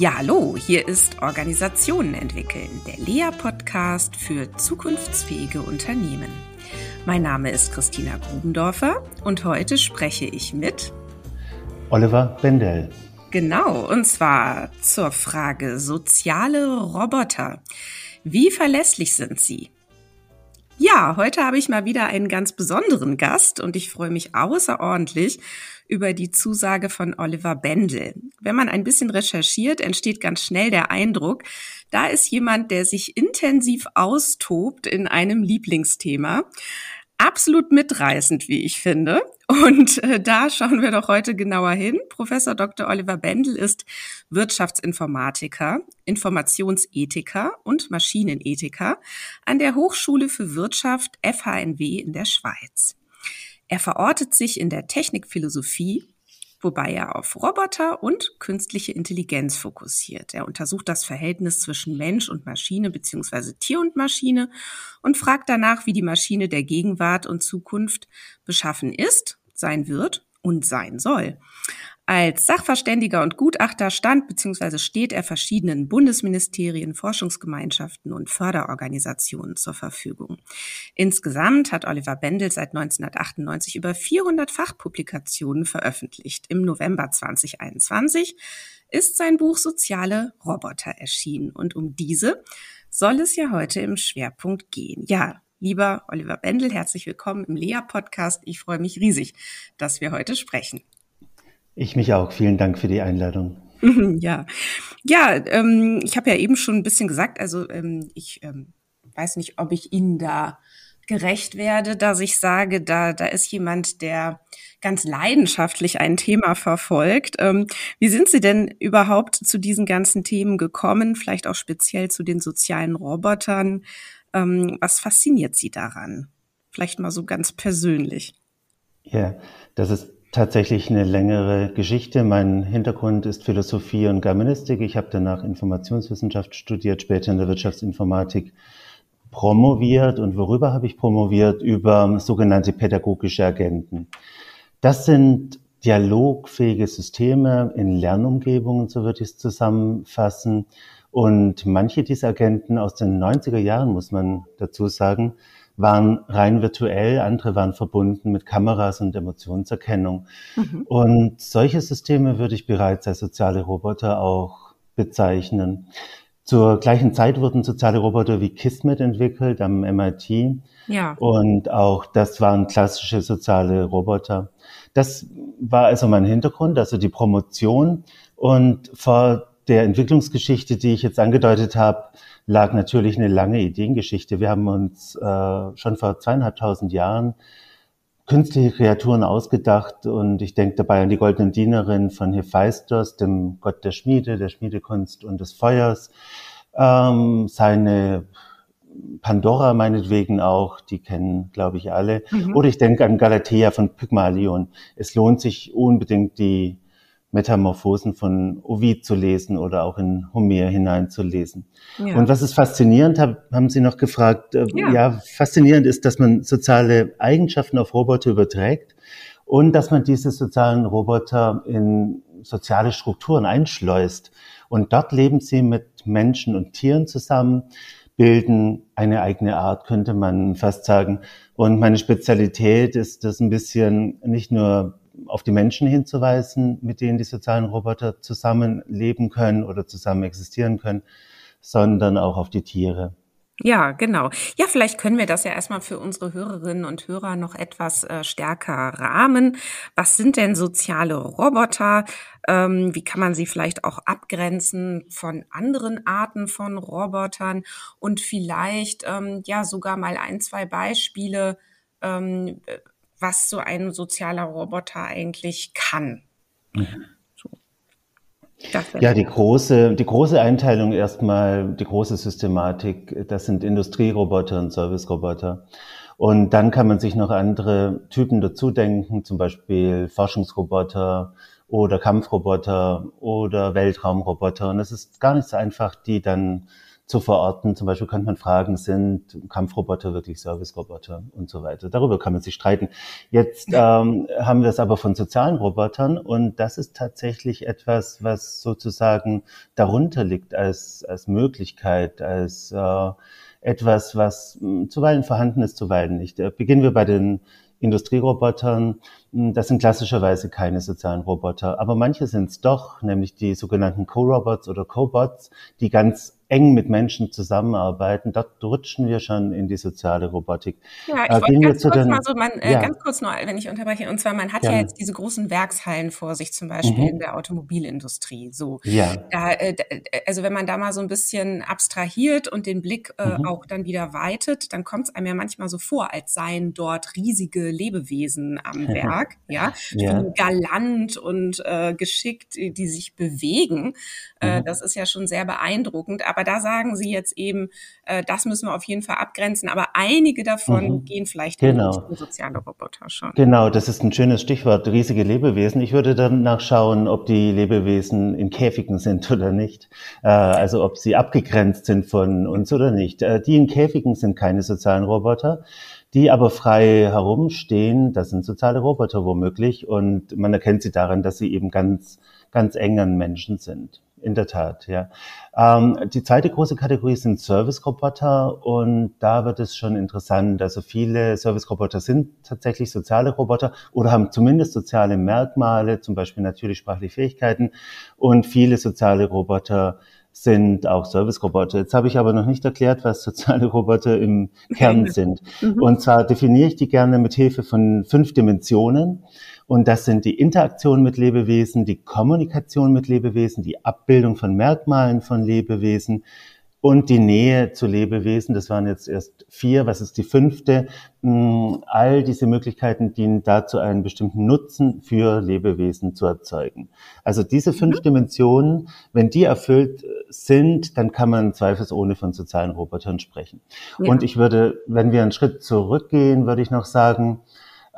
Ja, hallo, hier ist Organisationen entwickeln, der Lea-Podcast für zukunftsfähige Unternehmen. Mein Name ist Christina Grubendorfer und heute spreche ich mit Oliver Bendel. Genau, und zwar zur Frage soziale Roboter. Wie verlässlich sind sie? Ja, heute habe ich mal wieder einen ganz besonderen Gast und ich freue mich außerordentlich über die Zusage von Oliver Bendel. Wenn man ein bisschen recherchiert, entsteht ganz schnell der Eindruck, da ist jemand, der sich intensiv austobt in einem Lieblingsthema. Absolut mitreißend, wie ich finde. Und äh, da schauen wir doch heute genauer hin. Professor Dr. Oliver Bendel ist Wirtschaftsinformatiker, Informationsethiker und Maschinenethiker an der Hochschule für Wirtschaft FHNW in der Schweiz. Er verortet sich in der Technikphilosophie, wobei er auf Roboter und künstliche Intelligenz fokussiert. Er untersucht das Verhältnis zwischen Mensch und Maschine beziehungsweise Tier und Maschine und fragt danach, wie die Maschine der Gegenwart und Zukunft beschaffen ist, sein wird und sein soll. Als Sachverständiger und Gutachter stand bzw. steht er verschiedenen Bundesministerien, Forschungsgemeinschaften und Förderorganisationen zur Verfügung. Insgesamt hat Oliver Bendel seit 1998 über 400 Fachpublikationen veröffentlicht. Im November 2021 ist sein Buch Soziale Roboter erschienen und um diese soll es ja heute im Schwerpunkt gehen. Ja, lieber Oliver Bendel, herzlich willkommen im Lea-Podcast. Ich freue mich riesig, dass wir heute sprechen. Ich mich auch. Vielen Dank für die Einladung. Ja, ja, ähm, ich habe ja eben schon ein bisschen gesagt, also ähm, ich ähm, weiß nicht, ob ich Ihnen da gerecht werde, dass ich sage, da, da ist jemand, der ganz leidenschaftlich ein Thema verfolgt. Ähm, wie sind Sie denn überhaupt zu diesen ganzen Themen gekommen? Vielleicht auch speziell zu den sozialen Robotern. Ähm, was fasziniert Sie daran? Vielleicht mal so ganz persönlich. Ja, das ist tatsächlich eine längere Geschichte. Mein Hintergrund ist Philosophie und Germanistik. Ich habe danach Informationswissenschaft studiert, später in der Wirtschaftsinformatik promoviert. Und worüber habe ich promoviert? Über sogenannte pädagogische Agenten. Das sind dialogfähige Systeme in Lernumgebungen, so würde ich es zusammenfassen. Und manche dieser Agenten aus den 90er Jahren, muss man dazu sagen, waren rein virtuell, andere waren verbunden mit Kameras und Emotionserkennung. Mhm. Und solche Systeme würde ich bereits als soziale Roboter auch bezeichnen. Zur gleichen Zeit wurden soziale Roboter wie Kismet entwickelt am MIT. Ja. Und auch das waren klassische soziale Roboter. Das war also mein Hintergrund, also die Promotion. Und vor der Entwicklungsgeschichte, die ich jetzt angedeutet habe, lag natürlich eine lange Ideengeschichte. Wir haben uns äh, schon vor zweieinhalbtausend Jahren künstliche Kreaturen ausgedacht und ich denke dabei an die goldenen Dienerin von Hephaistos, dem Gott der Schmiede, der Schmiedekunst und des Feuers, ähm, seine Pandora meinetwegen auch, die kennen, glaube ich, alle. Mhm. Oder ich denke an Galatea von Pygmalion. Es lohnt sich unbedingt, die Metamorphosen von Ovid zu lesen oder auch in Homer hineinzulesen. Ja. Und was ist faszinierend, haben Sie noch gefragt, äh, ja. ja, faszinierend ist, dass man soziale Eigenschaften auf Roboter überträgt und dass man diese sozialen Roboter in soziale Strukturen einschleust. Und dort leben sie mit Menschen und Tieren zusammen, bilden eine eigene Art, könnte man fast sagen. Und meine Spezialität ist das ein bisschen nicht nur auf die Menschen hinzuweisen, mit denen die sozialen Roboter zusammenleben können oder zusammen existieren können, sondern auch auf die Tiere. Ja, genau. Ja, vielleicht können wir das ja erstmal für unsere Hörerinnen und Hörer noch etwas äh, stärker rahmen. Was sind denn soziale Roboter? Ähm, wie kann man sie vielleicht auch abgrenzen von anderen Arten von Robotern? Und vielleicht ähm, ja sogar mal ein, zwei Beispiele, ähm, was so ein sozialer Roboter eigentlich kann. Mhm. Ja, die große, die große Einteilung erstmal, die große Systematik, das sind Industrieroboter und Serviceroboter. Und dann kann man sich noch andere Typen dazu denken, zum Beispiel Forschungsroboter oder Kampfroboter oder Weltraumroboter. Und es ist gar nicht so einfach, die dann zu verorten. Zum Beispiel könnte man fragen, sind Kampfroboter wirklich Serviceroboter und so weiter. Darüber kann man sich streiten. Jetzt ähm, haben wir es aber von sozialen Robotern und das ist tatsächlich etwas, was sozusagen darunter liegt als, als Möglichkeit, als äh, etwas, was mh, hm, zuweilen vorhanden ist, zuweilen nicht. Äh, beginnen wir bei den Industrierobotern. Hm, das sind klassischerweise keine sozialen Roboter, aber manche sind es doch, nämlich die sogenannten Co-Robots oder Cobots, die ganz eng mit Menschen zusammenarbeiten. Dort rutschen wir schon in die soziale Robotik. Ja, ich äh, wollte ganz kurz den, mal so, man, äh, ja. ganz kurz nur, wenn ich unterbreche, und zwar, man hat ja, ja jetzt diese großen Werkshallen vor sich, zum Beispiel mhm. in der Automobilindustrie. So, ja. Da, äh, also wenn man da mal so ein bisschen abstrahiert und den Blick äh, mhm. auch dann wieder weitet, dann kommt es einem ja manchmal so vor, als seien dort riesige Lebewesen am Werk, ja, ja. galant und äh, geschickt, die sich bewegen. Äh, mhm. das ist ja schon sehr beeindruckend. Aber da sagen Sie jetzt eben, äh, das müssen wir auf jeden Fall abgrenzen. Aber einige davon mhm. gehen vielleicht genau. in soziale Roboter schon. Genau, das ist ein schönes Stichwort, riesige Lebewesen. Ich würde dann nachschauen, ob die Lebewesen in Käfigen sind oder nicht. Äh, also ob sie abgegrenzt sind von uns oder nicht. Äh, die in Käfigen sind keine sozialen Roboter die aber frei herumstehen, das sind soziale Roboter womöglich und man erkennt sie daran, dass sie eben ganz, ganz eng an Menschen sind. In der Tat, ja. Ähm, die zweite große Kategorie sind Service-Roboter und da wird es schon interessant. Also viele Service-Roboter sind tatsächlich soziale Roboter oder haben zumindest soziale Merkmale, zum Beispiel natürlich sprachliche Fähigkeiten und viele soziale Roboter sind auch Service-Roboter. Jetzt habe ich aber noch nicht erklärt, was soziale Roboter im Kern sind. Mhm. Und zwar definiere ich die gerne mit Hilfe von fünf Dimensionen. Und das sind die Interaktion mit Lebewesen, die Kommunikation mit Lebewesen, die Abbildung von Merkmalen von Lebewesen und die Nähe zu Lebewesen. Das waren jetzt erst vier. Was ist die fünfte? Hm, all diese Möglichkeiten dienen dazu, einen bestimmten Nutzen für Lebewesen zu erzeugen. Also diese fünf mhm. Dimensionen, wenn die erfüllt sind, dann kann man zweifelsohne von sozialen Robotern sprechen. Ja. Und ich würde, wenn wir einen Schritt zurückgehen, würde ich noch sagen,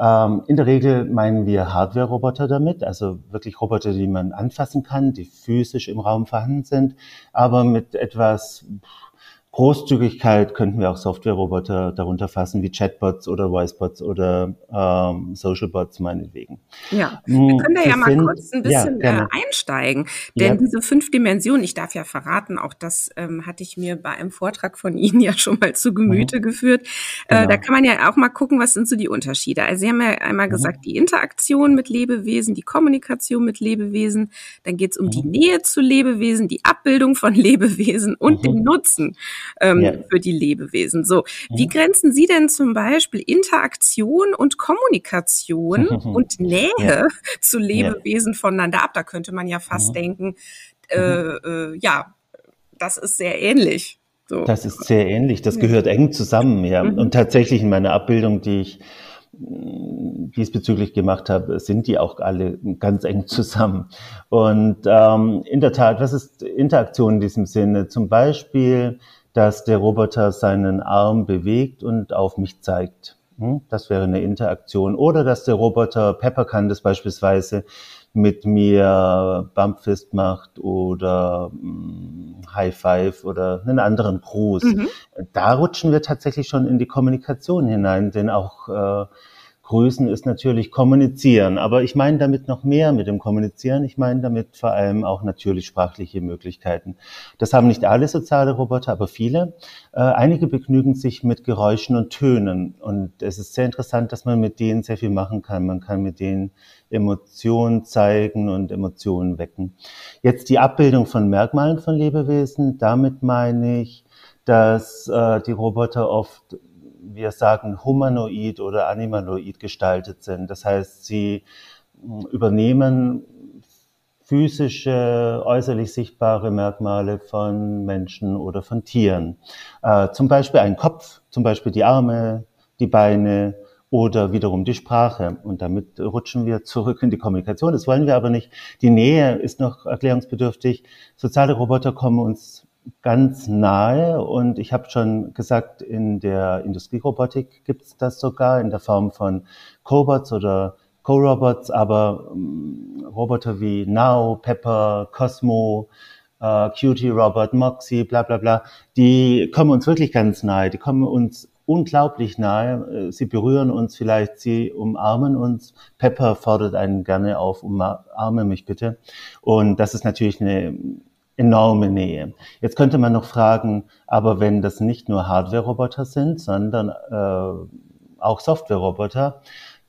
ähm, in der Regel meinen wir Hardware-Roboter damit, also wirklich Roboter, die man anfassen kann, die physisch im Raum vorhanden sind, aber mit etwas Großzügigkeit könnten wir auch Software-Roboter darunter fassen, wie Chatbots oder Voicebots oder ähm, Socialbots meinetwegen. Ja, wir hm, können da ja mal sind, kurz ein bisschen ja, äh, einsteigen. Denn ja. diese fünf Dimensionen, ich darf ja verraten, auch das ähm, hatte ich mir bei einem Vortrag von Ihnen ja schon mal zu Gemüte mhm. geführt. Äh, genau. Da kann man ja auch mal gucken, was sind so die Unterschiede. Also Sie haben ja einmal mhm. gesagt, die Interaktion mit Lebewesen, die Kommunikation mit Lebewesen, dann geht es um mhm. die Nähe zu Lebewesen, die Abbildung von Lebewesen und den mhm. Nutzen ähm, ja. für die Lebewesen. So, wie grenzen Sie denn zum Beispiel Interaktion und Kommunikation und Nähe ja. zu Lebewesen voneinander ab? Da könnte man ja fast mhm. denken, äh, äh, ja, das ist sehr ähnlich. So. Das ist sehr ähnlich. Das gehört eng zusammen, ja. Mhm. Und tatsächlich in meiner Abbildung, die ich mm, diesbezüglich gemacht habe, sind die auch alle ganz eng zusammen. Und ähm, in der Tat, was ist Interaktion in diesem Sinne? Zum Beispiel dass der Roboter seinen Arm bewegt und auf mich zeigt. Hm? Das wäre eine Interaktion. Oder dass der Roboter Pepper kann das beispielsweise mit mir Bumpfist macht oder hm, High Five oder einen anderen Gruß. Mhm. Da rutschen wir tatsächlich schon in die Kommunikation hinein, denn auch äh, Grüßen ist natürlich kommunizieren, aber ich meine damit noch mehr mit dem Kommunizieren. Ich meine damit vor allem auch natürlich sprachliche Möglichkeiten. Das haben nicht alle soziale Roboter, aber viele. Äh, einige begnügen sich mit Geräuschen und Tönen und es ist sehr interessant, dass man mit denen sehr viel machen kann. Man kann mit denen Emotionen zeigen und Emotionen wecken. Jetzt die Abbildung von Merkmalen von Lebewesen. Damit meine ich, dass äh, die Roboter oft wir sagen, humanoid oder animaloid gestaltet sind. Das heißt, sie hm, übernehmen physische, äußerlich sichtbare Merkmale von Menschen oder von Tieren. Äh, zum Beispiel ein Kopf, zum Beispiel die Arme, die Beine oder wiederum die Sprache. Und damit rutschen wir zurück in die Kommunikation. Das wollen wir aber nicht. Die Nähe ist noch erklärungsbedürftig. Soziale Roboter kommen uns ganz nahe und ich habe schon gesagt, in der Industrierobotik gibt es das sogar in der Form von Cobots oder Co-Robots, aber ähm, Roboter wie Now, Pepper, Cosmo, äh, Cutie Robot, Moxie, bla bla bla, die kommen uns wirklich ganz nahe, die kommen uns unglaublich nahe. Äh, sie berühren uns vielleicht, sie umarmen uns. Pepper fordert einen gerne auf, umarme mich bitte. Und das ist natürlich eine enorme Nähe. Jetzt könnte man noch fragen, aber wenn das nicht nur Hardware-Roboter sind, sondern äh, auch Software-Roboter,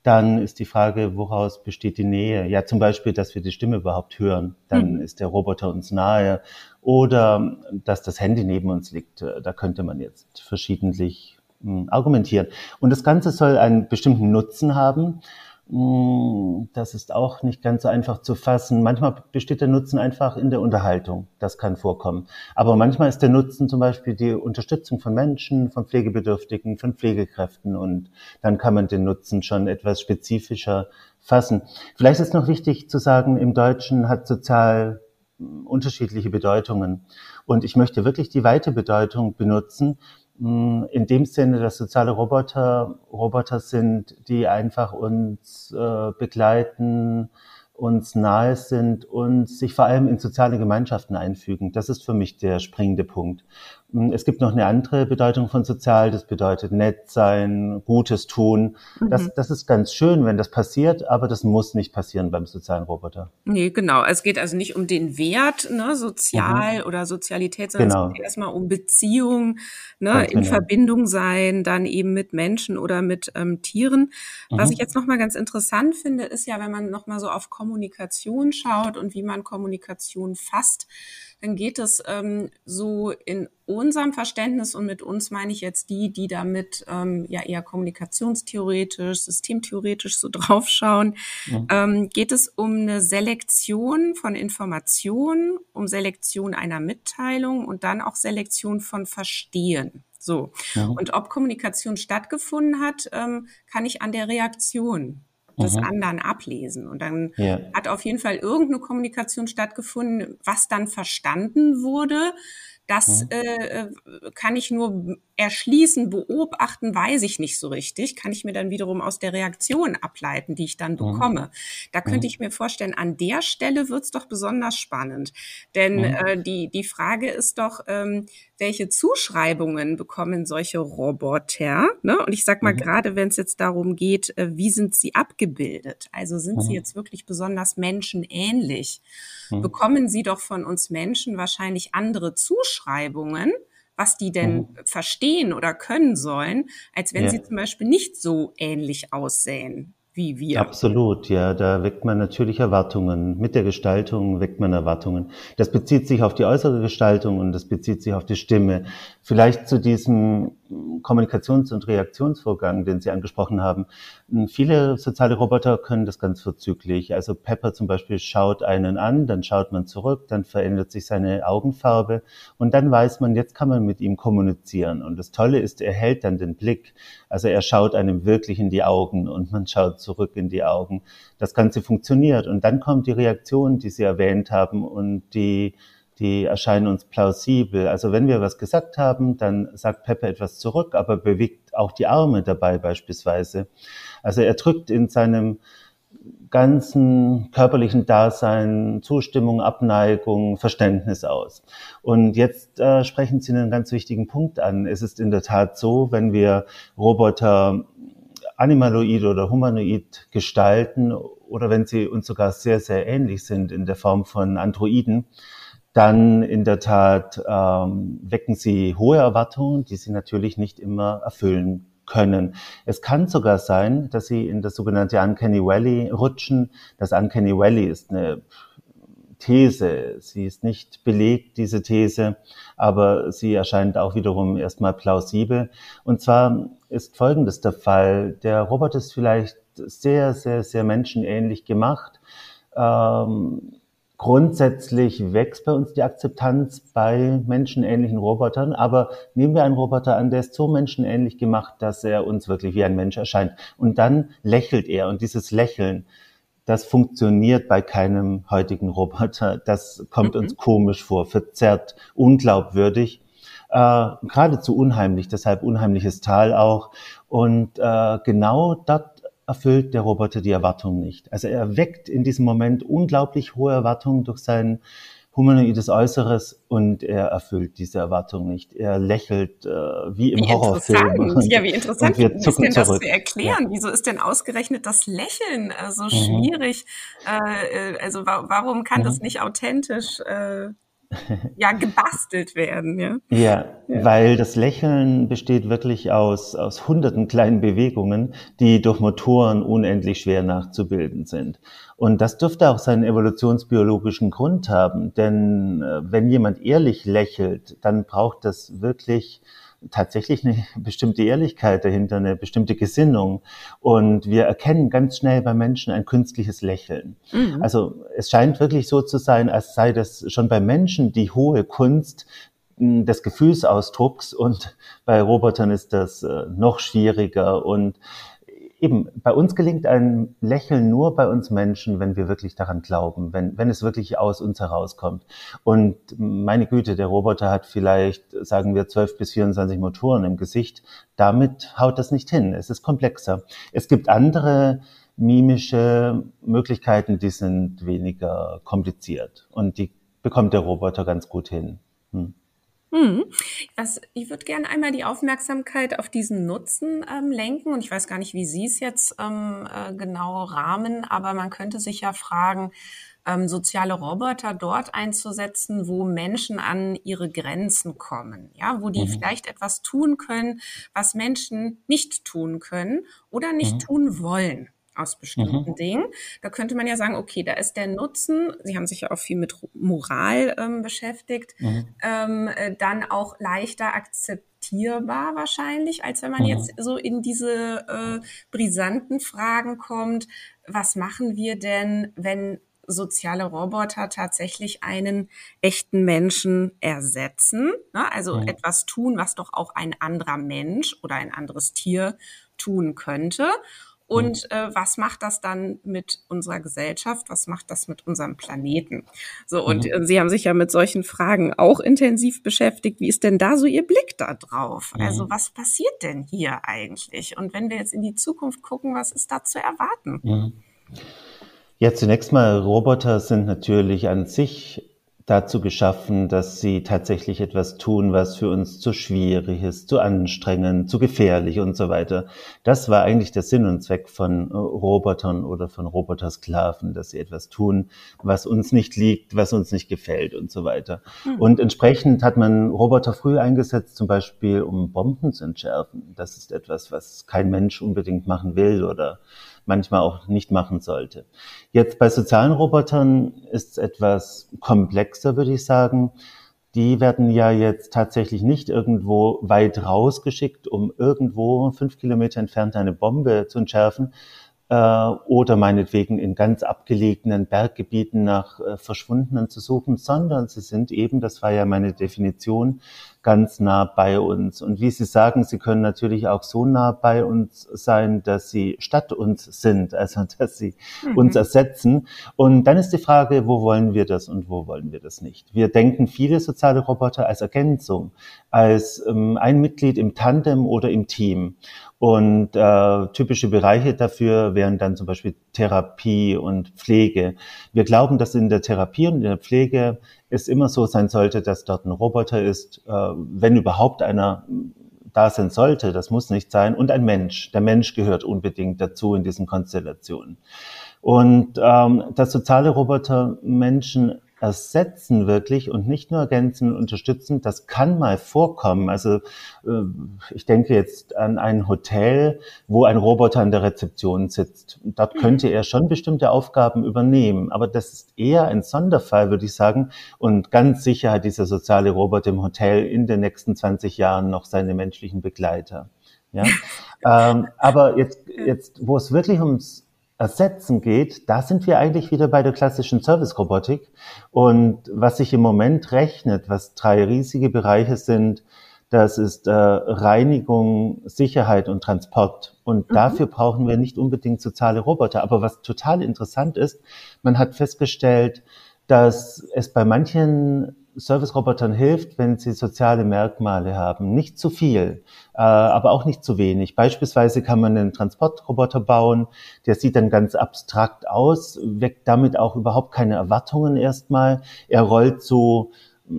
dann ist die Frage, woraus besteht die Nähe? Ja, zum Beispiel, dass wir die Stimme überhaupt hören. Dann mhm. ist der Roboter uns nahe. Oder dass das Handy neben uns liegt. Da könnte man jetzt verschiedentlich hm, argumentieren. Und das Ganze soll einen bestimmten Nutzen haben. Hm, das ist auch nicht ganz so einfach zu fassen. Manchmal besteht der Nutzen einfach in der Unterhaltung. Das kann vorkommen. Aber manchmal ist der Nutzen zum Beispiel die Unterstützung von Menschen, von Pflegebedürftigen, von Pflegekräften. Und dann kann man den Nutzen schon etwas spezifischer fassen. Vielleicht ist noch wichtig zu sagen, im Deutschen hat sozial hm, unterschiedliche Bedeutungen. Und ich möchte wirklich die weite Bedeutung benutzen, in dem Sinne, dass soziale Roboter Roboter sind, die einfach uns äh, begleiten, uns nahe sind und sich vor allem in soziale Gemeinschaften einfügen. Das ist für mich der springende Punkt. Hm, es gibt noch eine andere Bedeutung von sozial, das bedeutet nett sein, Gutes tun. Mhm. Das, das ist ganz schön, wenn das passiert, aber das muss nicht passieren beim sozialen Roboter. Nee, genau. Es geht also nicht um den Wert, ne, sozial mhm. oder Sozialität, sondern genau. es geht erstmal um Beziehung, ne, in genau. Verbindung sein, dann eben mit Menschen oder mit ähm, Tieren. Mhm. Was ich jetzt nochmal ganz interessant finde, ist ja, wenn man nochmal so auf Kommunikation schaut und wie man Kommunikation fasst, dann geht es ähm, so in unserem Verständnis und mit uns meine ich jetzt die, die damit ähm, ja eher kommunikationstheoretisch, systemtheoretisch so draufschauen, ja. ähm, geht es um eine Selektion von Informationen, um Selektion einer Mitteilung und dann auch Selektion von Verstehen. So. Ja. Und ob Kommunikation stattgefunden hat, ähm, kann ich an der Reaktion des mhm. anderen ablesen. Und dann ja. hat auf jeden Fall irgendeine Kommunikation stattgefunden, was dann verstanden wurde. Das mhm. äh, kann ich nur erschließen, beobachten, weiß ich nicht so richtig. Kann ich mir dann wiederum aus der Reaktion ableiten, die ich dann mhm. bekomme. Mhm. Da könnte ich mir vorstellen, an der Stelle wird's doch besonders spannend. Denn mhm. äh, die, die Frage ist doch, ähm, welche Zuschreibungen bekommen solche Roboter? Ne? Und ich sag mal, mhm. gerade wenn es jetzt darum geht, äh, wie sind sie abgebildet? Also sind sie jetzt wirklich besonders menschenähnlich? Bekommen sie doch von uns Menschen wahrscheinlich andere Zuschreibungen was die denn mhm. verstehen oder können sollen, als wenn ja. sie zum Beispiel nicht so ähnlich aussehen wie wir. Absolut, ja, da weckt man natürlich Erwartungen. Mit der Gestaltung weckt man Erwartungen. Das bezieht sich auf die äußere Gestaltung und das bezieht sich auf die Stimme. Vielleicht zu diesem Kommunikations- und Reaktionsvorgang, den Sie angesprochen haben. Viele soziale Roboter können das ganz vorzüglich. Also Pepper zum Beispiel schaut einen an, dann schaut man zurück, dann verändert sich seine Augenfarbe und dann weiß man, jetzt kann man mit ihm kommunizieren. Und das Tolle ist, er hält dann den Blick. Also er schaut einem wirklich in die Augen und man schaut zurück in die Augen. Das Ganze funktioniert. Und dann kommt die Reaktion, die Sie erwähnt haben und die die erscheinen uns plausibel. Also wenn wir was gesagt haben, dann sagt Pepe etwas zurück, aber bewegt auch die Arme dabei beispielsweise. Also er drückt in seinem ganzen körperlichen Dasein Zustimmung, Abneigung, Verständnis aus. Und jetzt äh, sprechen Sie einen ganz wichtigen Punkt an. Es ist in der Tat so, wenn wir Roboter animaloid oder humanoid gestalten oder wenn sie uns sogar sehr, sehr ähnlich sind in der Form von Androiden, dann in der Tat ähm, wecken sie hohe Erwartungen, die sie natürlich nicht immer erfüllen können. Es kann sogar sein, dass sie in das sogenannte Uncanny Valley rutschen. Das Uncanny Valley ist eine These. Sie ist nicht belegt, diese These, aber sie erscheint auch wiederum erstmal plausibel. Und zwar ist Folgendes der Fall. Der Roboter ist vielleicht sehr, sehr, sehr menschenähnlich gemacht. Ähm, Grundsätzlich wächst bei uns die Akzeptanz bei menschenähnlichen Robotern, aber nehmen wir einen Roboter an, der ist so menschenähnlich gemacht, dass er uns wirklich wie ein Mensch erscheint. Und dann lächelt er und dieses Lächeln, das funktioniert bei keinem heutigen Roboter. Das kommt mhm. uns komisch vor, verzerrt, unglaubwürdig, äh, geradezu unheimlich, deshalb unheimliches Tal auch. Und äh, genau dort erfüllt der Roboter die Erwartung nicht. Also er weckt in diesem Moment unglaublich hohe Erwartungen durch sein humanoides Äußeres und er erfüllt diese Erwartung nicht. Er lächelt äh, wie im wie Horrorfilm. Und, ja, wie interessant. Wie ist denn das zu erklären? Ja. Wieso ist denn ausgerechnet das Lächeln äh, so mhm. schwierig? Äh, äh also wa warum kann mhm. das nicht authentisch äh, ja gebastelt werden. Ja? ja? Ja, weil das Lächeln besteht wirklich aus, aus hunderten kleinen Bewegungen, die durch Motoren unendlich schwer nachzubilden sind. Und das dürfte auch seinen evolutionsbiologischen Grund haben, denn äh, wenn jemand ehrlich lächelt, dann braucht das wirklich tatsächlich eine bestimmte Ehrlichkeit dahinter, eine bestimmte Gesinnung. Und wir erkennen ganz schnell bei Menschen ein künstliches Lächeln. Mhm. Also es scheint wirklich so zu sein, als sei das schon bei Menschen die hohe Kunst hm, des Gefühlsausdrucks und bei Robotern ist das äh, noch schwieriger und eben, bei uns gelingt ein Lächeln nur bei uns Menschen, wenn wir wirklich daran glauben, wenn, wenn es wirklich aus uns herauskommt. Und meine Güte, der Roboter hat vielleicht, sagen wir, 12 bis 24 Motoren im Gesicht. Damit haut das nicht hin. Es ist komplexer. Es gibt andere mimische Möglichkeiten, die sind weniger kompliziert. Und die bekommt der Roboter ganz gut hin. Hm. Das, ich würde gerne einmal die Aufmerksamkeit auf diesen Nutzen ähm, lenken. Und ich weiß gar nicht, wie Sie es jetzt ähm, äh, genau rahmen, aber man könnte sich ja fragen, ähm, soziale Roboter dort einzusetzen, wo Menschen an ihre Grenzen kommen, ja, wo die mhm. vielleicht etwas tun können, was Menschen nicht tun können oder nicht mhm. tun wollen aus bestimmten mhm. Dingen. Da könnte man ja sagen, okay, da ist der Nutzen, Sie haben sich ja auch viel mit Moral ähm, beschäftigt, mhm. ähm, äh, dann auch leichter akzeptierbar wahrscheinlich, als wenn man mhm. jetzt so in diese äh, brisanten Fragen kommt, was machen wir denn, wenn soziale Roboter tatsächlich einen echten Menschen ersetzen, ne? also mhm. etwas tun, was doch auch ein anderer Mensch oder ein anderes Tier tun könnte. Und äh, was macht das dann mit unserer Gesellschaft? Was macht das mit unserem Planeten? So, und mhm. Sie haben sich ja mit solchen Fragen auch intensiv beschäftigt. Wie ist denn da so Ihr Blick da drauf? Mhm. Also, was passiert denn hier eigentlich? Und wenn wir jetzt in die Zukunft gucken, was ist da zu erwarten? Mhm. Ja, zunächst mal, Roboter sind natürlich an sich dazu geschaffen, dass sie tatsächlich etwas tun, was für uns zu schwierig ist, zu anstrengend, zu gefährlich und so weiter. Das war eigentlich der Sinn und Zweck von äh, Robotern oder von Robotersklaven, dass sie etwas tun, was uns nicht liegt, was uns nicht gefällt und so weiter. Mhm. Und entsprechend hat man Roboter früh eingesetzt, zum Beispiel um Bomben zu entschärfen. Das ist etwas, was kein Mensch unbedingt machen will oder manchmal auch nicht machen sollte. Jetzt bei sozialen Robotern ist es etwas komplexer, würde ich sagen. Die werden ja jetzt tatsächlich nicht irgendwo weit rausgeschickt, um irgendwo fünf Kilometer entfernt eine Bombe zu entschärfen, äh, oder meinetwegen in ganz abgelegenen Berggebieten nach äh, Verschwundenen zu suchen, sondern sie sind eben, das war ja meine Definition, ganz nah bei uns. Und wie Sie sagen, sie können natürlich auch so nah bei uns sein, dass sie statt uns sind, also dass sie mhm. uns ersetzen. Und dann ist die Frage, wo wollen wir das und wo wollen wir das nicht? Wir denken viele soziale Roboter als Ergänzung, als ähm, ein Mitglied im Tandem oder im Team. Und äh, typische Bereiche dafür wären dann zum Beispiel Therapie und Pflege. Wir glauben, dass in der Therapie und in der Pflege es immer so sein sollte, dass dort ein Roboter ist, äh, wenn überhaupt einer da sein sollte, das muss nicht sein, und ein Mensch. Der Mensch gehört unbedingt dazu in diesen Konstellationen. Und ähm, dass soziale Roboter Menschen ersetzen wirklich und nicht nur ergänzen, unterstützen, das kann mal vorkommen. Also äh, ich denke jetzt an ein Hotel, wo ein Roboter an der Rezeption sitzt. Dort könnte er schon bestimmte Aufgaben übernehmen, aber das ist eher ein Sonderfall, würde ich sagen. Und ganz sicher hat dieser soziale Roboter im Hotel in den nächsten 20 Jahren noch seine menschlichen Begleiter. Ja, ähm, aber jetzt, jetzt, wo es wirklich ums Ersetzen geht, da sind wir eigentlich wieder bei der klassischen Service-Robotik. Und was sich im Moment rechnet, was drei riesige Bereiche sind, das ist äh, Reinigung, Sicherheit und Transport. Und mhm. dafür brauchen wir nicht unbedingt soziale Roboter. Aber was total interessant ist, man hat festgestellt, dass es bei manchen Service-Robotern hilft, wenn sie soziale Merkmale haben. Nicht zu viel, äh, aber auch nicht zu wenig. Beispielsweise kann man einen Transportroboter bauen, der sieht dann ganz abstrakt aus, weckt damit auch überhaupt keine Erwartungen erstmal. Er rollt so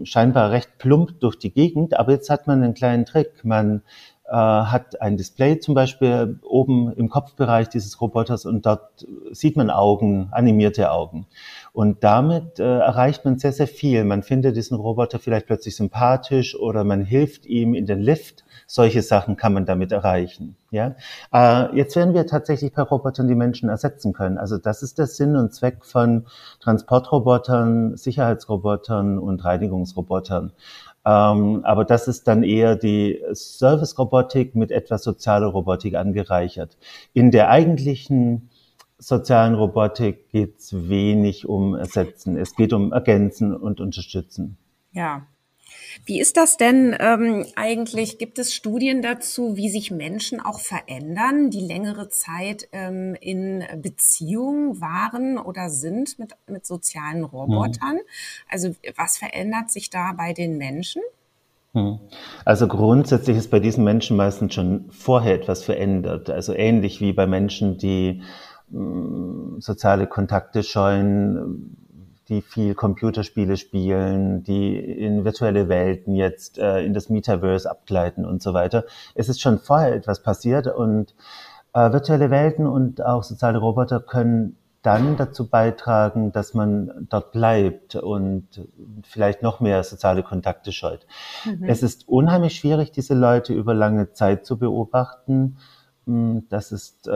scheinbar recht plump durch die Gegend, aber jetzt hat man einen kleinen Trick. Man äh, hat ein Display zum Beispiel oben im Kopfbereich dieses Roboters und dort sieht man Augen, animierte Augen. Und damit äh, erreicht man sehr, sehr viel. Man findet diesen Roboter vielleicht plötzlich sympathisch oder man hilft ihm in den Lift. Solche Sachen kann man damit erreichen. Ja, äh, jetzt werden wir tatsächlich bei Robotern die Menschen ersetzen können. Also das ist der Sinn und Zweck von Transportrobotern, Sicherheitsrobotern und Reinigungsrobotern. Ähm, aber das ist dann eher die Service-Robotik mit etwas sozialer Robotik angereichert. In der eigentlichen sozialen Robotik geht es wenig um Ersetzen. Es geht um Ergänzen und Unterstützen. Ja. Wie ist das denn ähm, eigentlich? Gibt es Studien dazu, wie sich Menschen auch verändern, die längere Zeit ähm, in Beziehung waren oder sind mit, mit sozialen Robotern? Mhm. Also was verändert sich da bei den Menschen? Hm. Also grundsätzlich ist bei diesen Menschen meistens schon vorher etwas verändert. Also ähnlich wie bei Menschen, die soziale Kontakte scheuen, die viel Computerspiele spielen, die in virtuelle Welten jetzt äh, in das Metaverse abgleiten und so weiter. Es ist schon vorher etwas passiert und äh, virtuelle Welten und auch soziale Roboter können dann dazu beitragen, dass man dort bleibt und vielleicht noch mehr soziale Kontakte scheut. Mhm. Es ist unheimlich schwierig, diese Leute über lange Zeit zu beobachten. Das ist äh,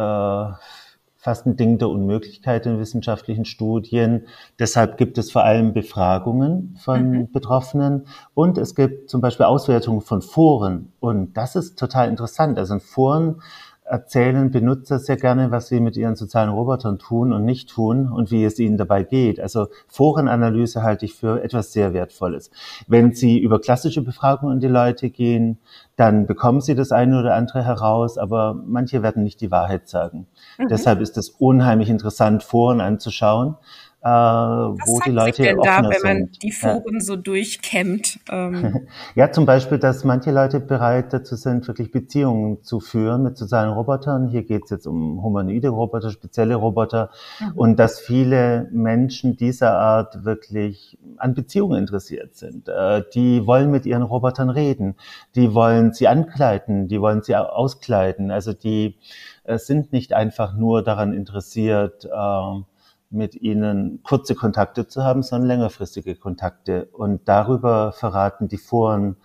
fast ein Ding der Unmöglichkeit in wissenschaftlichen Studien. Deshalb gibt es vor allem Befragungen von mhm. Betroffenen und es gibt zum Beispiel Auswertungen von Foren. Und das ist total interessant. Also in Foren erzählen Benutzer sehr gerne, was sie mit ihren sozialen Robotern tun und nicht tun und wie es ihnen dabei geht. Also Forenanalyse halte ich für etwas sehr Wertvolles. Wenn Sie über klassische Befragungen an die Leute gehen, dann bekommen Sie das eine oder andere heraus, aber manche werden nicht die Wahrheit sagen. Mhm. Deshalb ist es unheimlich interessant, Foren anzuschauen äh, wo die Leute denn da, wenn man sind. die Foren ja. so durchkämmt? Ähm. Ja, zum Beispiel, dass manche Leute bereit dazu sind, wirklich Beziehungen zu führen mit sozialen Robotern. Hier geht es jetzt um humanoide Roboter, spezielle Roboter mhm. und dass viele Menschen dieser Art wirklich an Beziehungen interessiert sind. Äh, die wollen mit ihren Robotern reden, die wollen sie ankleiden, die wollen sie auskleiden. Also die äh, sind nicht einfach nur daran interessiert, äh, mit ihnen kurze Kontakte zu haben, sondern längerfristige Kontakte. Und darüber verraten die Foren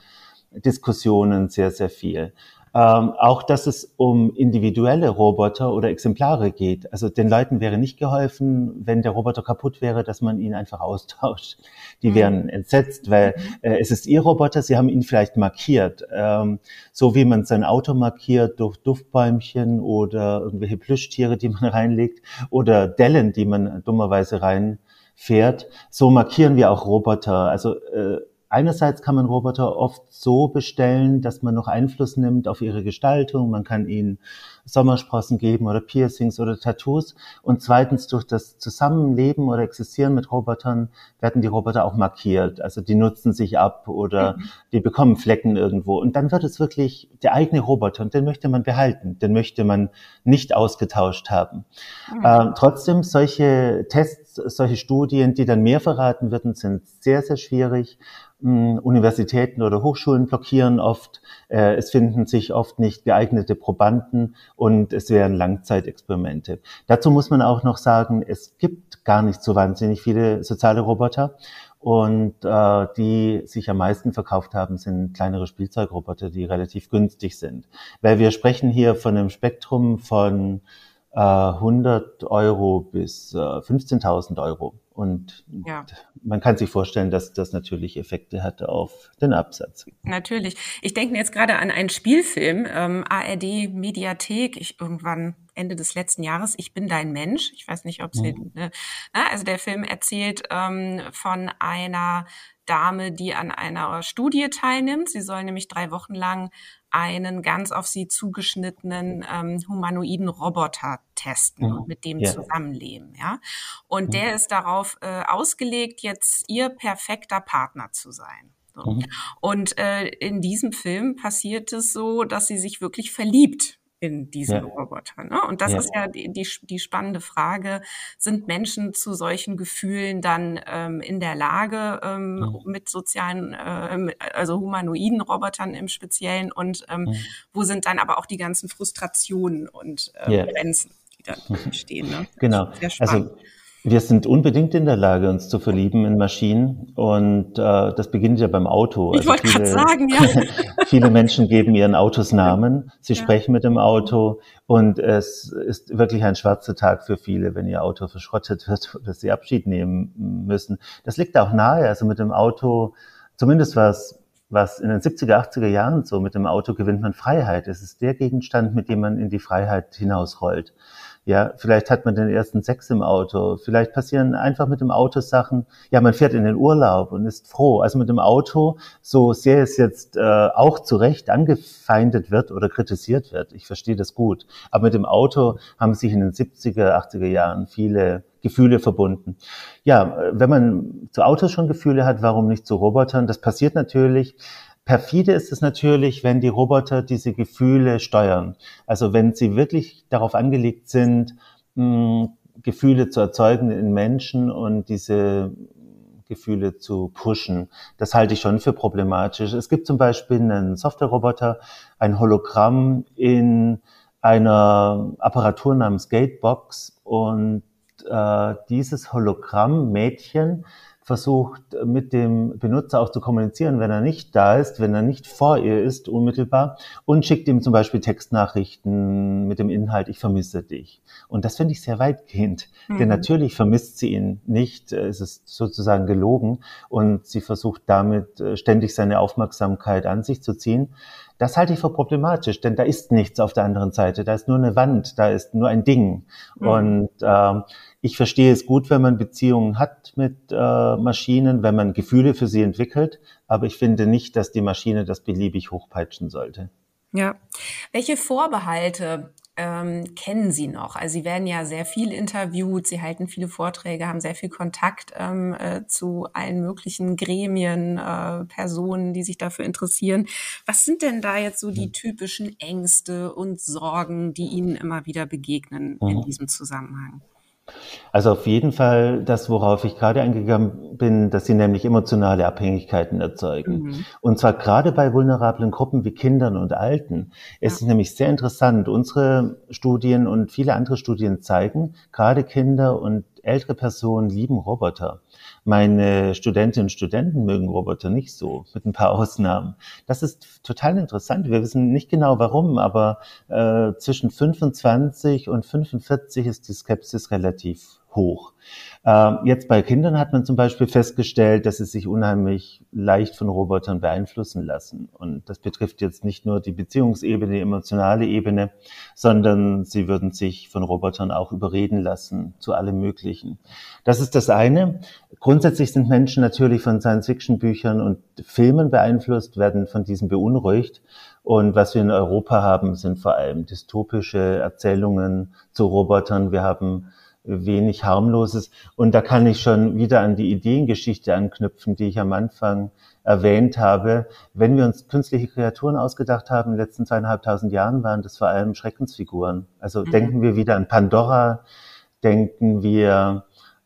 Diskussionen sehr, sehr viel. Ähm, auch, dass es um individuelle Roboter oder Exemplare geht. Also den Leuten wäre nicht geholfen, wenn der Roboter kaputt wäre, dass man ihn einfach austauscht. Die mhm. wären entsetzt, weil mhm. äh, es ist ihr Roboter, sie haben ihn vielleicht markiert. Ähm, so wie man sein Auto markiert durch Duftbäumchen oder irgendwelche Plüschtiere, die man reinlegt oder Dellen, die man dummerweise reinfährt. So markieren wir auch Roboter. Also äh, Einerseits kann man Roboter oft so bestellen, dass man noch Einfluss nimmt auf ihre Gestaltung. Man kann ihnen Sommersprossen geben oder Piercings oder Tattoos. Und zweitens durch das Zusammenleben oder Existieren mit Robotern werden die Roboter auch markiert. Also die nutzen sich ab oder mhm. die bekommen Flecken irgendwo. Und dann wird es wirklich der eigene Roboter und den möchte man behalten. Den möchte man nicht ausgetauscht haben. Mhm. Ähm, trotzdem solche Tests, solche Studien, die dann mehr verraten würden, sind sehr, sehr schwierig Universitäten oder Hochschulen blockieren oft. Äh, es finden sich oft nicht geeignete Probanden und es wären Langzeitexperimente. Dazu muss man auch noch sagen, es gibt gar nicht so wahnsinnig viele soziale Roboter. Und äh, die sich am meisten verkauft haben, sind kleinere Spielzeugroboter, die relativ günstig sind. Weil wir sprechen hier von einem Spektrum von äh, 100 Euro bis äh, 15.000 Euro. Und ja. Man kann sich vorstellen, dass das natürlich Effekte hat auf den Absatz. Natürlich. Ich denke jetzt gerade an einen Spielfilm, ähm, ARD Mediathek. Ich irgendwann Ende des letzten Jahres, Ich bin dein Mensch. Ich weiß nicht, ob Sie, mhm. ne, also der Film erzählt ähm, von einer Dame, die an einer Studie teilnimmt. Sie soll nämlich drei Wochen lang einen ganz auf sie zugeschnittenen ähm, humanoiden Roboter testen mhm. und mit dem ja. zusammenleben. Ja? Und mhm. der ist darauf äh, ausgelegt, jetzt ihr perfekter Partner zu sein. So. Mhm. Und äh, in diesem Film passiert es so, dass sie sich wirklich verliebt in diesen ja. Roboter. Ne? Und das ja. ist ja die, die, die, spannende Frage, sind Menschen zu solchen Gefühlen dann ähm, in der Lage, ähm, mhm. mit sozialen, äh, also humanoiden Robotern im Speziellen und ähm, wo sind dann aber auch die ganzen Frustrationen und äh, ja. Grenzen, die dann entstehen. Ne? Genau. Also wir sind unbedingt in der Lage, uns zu verlieben in Maschinen und äh, das beginnt ja beim Auto. Ich also wollte gerade sagen, ja. viele Menschen geben ihren Autos Namen, sie ja. sprechen mit dem Auto und es ist wirklich ein schwarzer Tag für viele, wenn ihr Auto verschrottet wird oder sie Abschied nehmen müssen. Das liegt auch nahe, also mit dem Auto, zumindest was was in den 70er, 80er Jahren so, mit dem Auto gewinnt man Freiheit. Es ist der Gegenstand, mit dem man in die Freiheit hinausrollt. Ja, vielleicht hat man den ersten Sex im Auto. Vielleicht passieren einfach mit dem Auto Sachen. Ja, man fährt in den Urlaub und ist froh. Also mit dem Auto, so sehr es jetzt äh, auch zu Recht angefeindet wird oder kritisiert wird. Ich verstehe das gut. Aber mit dem Auto haben sich in den 70er, 80er Jahren viele Gefühle verbunden. Ja, wenn man zu Autos schon Gefühle hat, warum nicht zu Robotern? Das passiert natürlich. Perfide ist es natürlich, wenn die Roboter diese Gefühle steuern. Also wenn sie wirklich darauf angelegt sind, mh, Gefühle zu erzeugen in Menschen und diese Gefühle zu pushen. Das halte ich schon für problematisch. Es gibt zum Beispiel einen Software-Roboter, ein Hologramm in einer Apparatur namens Gatebox und äh, dieses Hologramm-Mädchen versucht mit dem Benutzer auch zu kommunizieren, wenn er nicht da ist, wenn er nicht vor ihr ist, unmittelbar, und schickt ihm zum Beispiel Textnachrichten mit dem Inhalt, ich vermisse dich. Und das finde ich sehr weitgehend, mhm. denn natürlich vermisst sie ihn nicht, es ist sozusagen gelogen und sie versucht damit äh, ständig seine Aufmerksamkeit an sich zu ziehen. Das halte ich für problematisch, denn da ist nichts auf der anderen Seite. Da ist nur eine Wand, da ist nur ein Ding. Mhm. Und äh, ich verstehe es gut, wenn man Beziehungen hat mit äh, Maschinen, wenn man Gefühle für sie entwickelt. Aber ich finde nicht, dass die Maschine das beliebig hochpeitschen sollte. Ja. Welche Vorbehalte ähm, kennen Sie noch? Also Sie werden ja sehr viel interviewt, Sie halten viele Vorträge, haben sehr viel Kontakt ähm, äh, zu allen möglichen Gremien, äh, Personen, die sich dafür interessieren. Was sind denn da jetzt so die typischen Ängste und Sorgen, die Ihnen immer wieder begegnen mhm. in diesem Zusammenhang? Also auf jeden Fall das, worauf ich gerade eingegangen bin, dass sie nämlich emotionale Abhängigkeiten erzeugen. Mhm. Und zwar gerade bei vulnerablen Gruppen wie Kindern und Alten. Es ja. ist nämlich sehr interessant. Unsere Studien und viele andere Studien zeigen, gerade Kinder und ältere Personen lieben Roboter. Meine Studentinnen und Studenten mögen Roboter nicht so, mit ein paar Ausnahmen. Das ist total interessant. Wir wissen nicht genau warum, aber äh, zwischen 25 und 45 ist die Skepsis relativ hoch. Ähm, jetzt bei Kindern hat man zum Beispiel festgestellt, dass sie sich unheimlich leicht von Robotern beeinflussen lassen. Und das betrifft jetzt nicht nur die Beziehungsebene, die emotionale Ebene, sondern sie würden sich von Robotern auch überreden lassen zu allem Möglichen. Das ist das eine. Grundsätzlich sind Menschen natürlich von Science-Fiction-Büchern und Filmen beeinflusst, werden von diesem beunruhigt. Und was wir in Europa haben, sind vor allem dystopische Erzählungen zu Robotern. Wir haben wenig harmloses. Und da kann ich schon wieder an die Ideengeschichte anknüpfen, die ich am Anfang erwähnt habe. Wenn wir uns künstliche Kreaturen ausgedacht haben in den letzten zweieinhalbtausend Jahren, waren das vor allem Schreckensfiguren. Also mhm. denken wir wieder an Pandora, denken wir